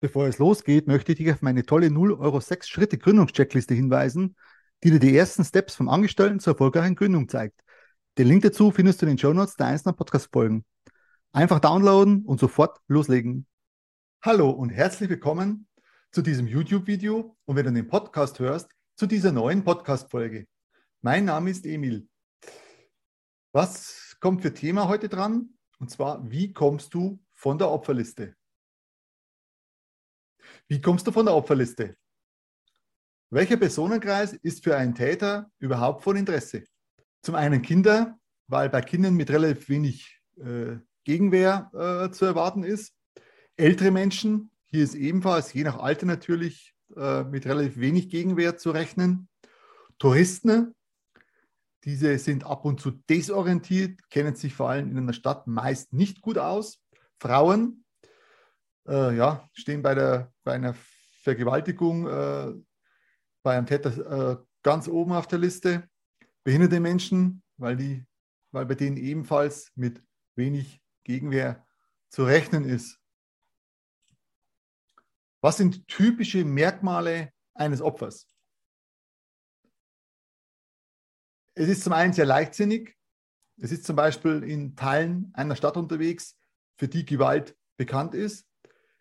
Bevor es losgeht, möchte ich dich auf meine tolle 0 Euro 6 Schritte Gründungscheckliste hinweisen, die dir die ersten Steps vom Angestellten zur erfolgreichen Gründung zeigt. Den Link dazu findest du in den Show Notes der einzelnen Podcast-Folgen. Einfach downloaden und sofort loslegen. Hallo und herzlich willkommen zu diesem YouTube-Video und wenn du den Podcast hörst, zu dieser neuen Podcast-Folge. Mein Name ist Emil. Was kommt für Thema heute dran? Und zwar, wie kommst du von der Opferliste? Wie kommst du von der Opferliste? Welcher Personenkreis ist für einen Täter überhaupt von Interesse? Zum einen Kinder, weil bei Kindern mit relativ wenig äh, Gegenwehr äh, zu erwarten ist. Ältere Menschen, hier ist ebenfalls je nach Alter natürlich äh, mit relativ wenig Gegenwehr zu rechnen. Touristen, diese sind ab und zu desorientiert, kennen sich vor allem in einer Stadt meist nicht gut aus. Frauen, äh, ja, stehen bei, der, bei einer Vergewaltigung äh, bei einem Täter äh, ganz oben auf der Liste. Behinderte Menschen, weil, die, weil bei denen ebenfalls mit wenig Gegenwehr zu rechnen ist. Was sind typische Merkmale eines Opfers? Es ist zum einen sehr leichtsinnig. Es ist zum Beispiel in Teilen einer Stadt unterwegs, für die Gewalt bekannt ist.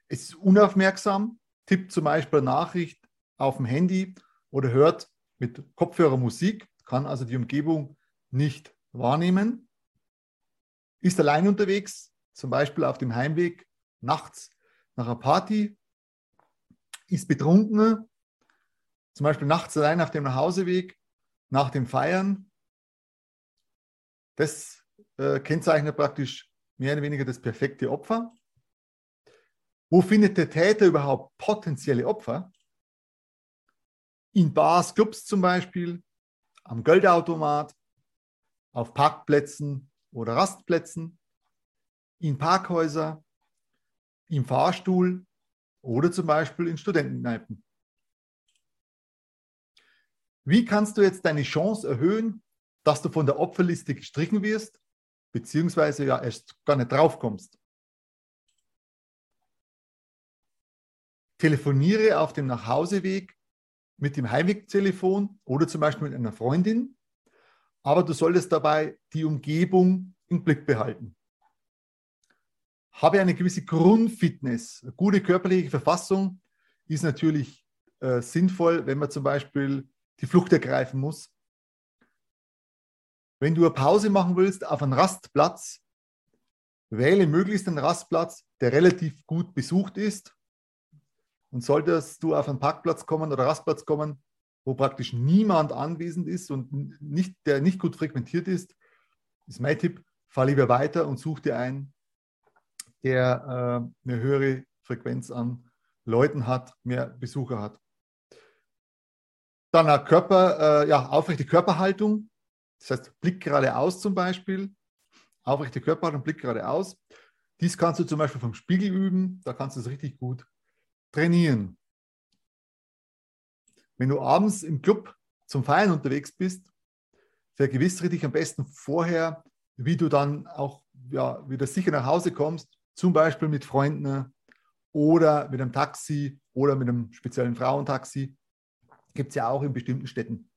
Es ist unaufmerksam, tippt zum Beispiel eine Nachricht auf dem Handy oder hört mit Kopfhörer Musik, kann also die Umgebung nicht wahrnehmen, ist allein unterwegs, zum Beispiel auf dem Heimweg nachts nach einer Party, ist betrunken, zum Beispiel nachts allein auf dem Nachhauseweg, nach dem Feiern. Das äh, kennzeichnet praktisch mehr oder weniger das perfekte Opfer. Wo findet der Täter überhaupt potenzielle Opfer? In Bars, Clubs zum Beispiel, am Geldautomat, auf Parkplätzen oder Rastplätzen, in Parkhäuser, im Fahrstuhl oder zum Beispiel in Studentenkneipen. Wie kannst du jetzt deine Chance erhöhen, dass du von der Opferliste gestrichen wirst, beziehungsweise ja erst gar nicht draufkommst? Telefoniere auf dem Nachhauseweg mit dem Heimwegtelefon oder zum Beispiel mit einer Freundin, aber du solltest dabei die Umgebung im Blick behalten. Habe eine gewisse Grundfitness. Eine gute körperliche Verfassung ist natürlich äh, sinnvoll, wenn man zum Beispiel die Flucht ergreifen muss. Wenn du eine Pause machen willst auf einem Rastplatz, wähle möglichst einen Rastplatz, der relativ gut besucht ist und solltest du auf einen Parkplatz kommen oder Rastplatz kommen, wo praktisch niemand anwesend ist und nicht, der nicht gut frequentiert ist, ist mein Tipp, fahr lieber weiter und such dir einen, der äh, eine höhere Frequenz an Leuten hat, mehr Besucher hat. Dann Körper, äh, ja, aufrechte Körperhaltung, das heißt Blick geradeaus zum Beispiel, aufrechte Körperhaltung, Blick geradeaus. Dies kannst du zum Beispiel vom Spiegel üben, da kannst du es richtig gut trainieren. Wenn du abends im Club zum Feiern unterwegs bist, vergewissere dich am besten vorher, wie du dann auch ja, wieder sicher nach Hause kommst, zum Beispiel mit Freunden oder mit einem Taxi oder mit einem speziellen Frauentaxi. Gibt es ja auch in bestimmten Städten.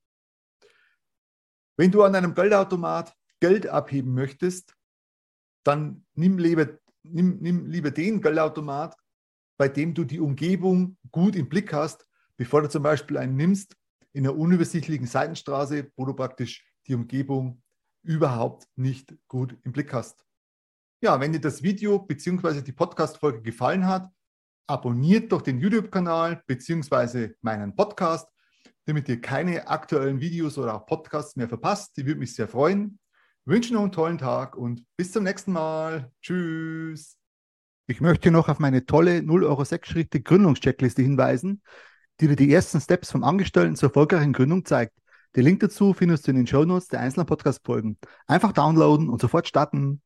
Wenn du an einem Geldautomat Geld abheben möchtest, dann nimm lieber, nimm, nimm lieber den Geldautomat, bei dem du die Umgebung gut im Blick hast, bevor du zum Beispiel einen nimmst in einer unübersichtlichen Seitenstraße, wo du praktisch die Umgebung überhaupt nicht gut im Blick hast. Ja, wenn dir das Video bzw. die Podcast-Folge gefallen hat, abonniert doch den YouTube-Kanal bzw. meinen Podcast, damit ihr keine aktuellen Videos oder auch Podcasts mehr verpasst. Die würde mich sehr freuen. Ich wünsche noch einen tollen Tag und bis zum nächsten Mal. Tschüss. Ich möchte noch auf meine tolle 0 Euro 6 Schritte Gründungscheckliste hinweisen, die dir die ersten Steps vom Angestellten zur erfolgreichen Gründung zeigt. Den Link dazu findest du in den Show Notes der einzelnen Podcast-Folgen. Einfach downloaden und sofort starten.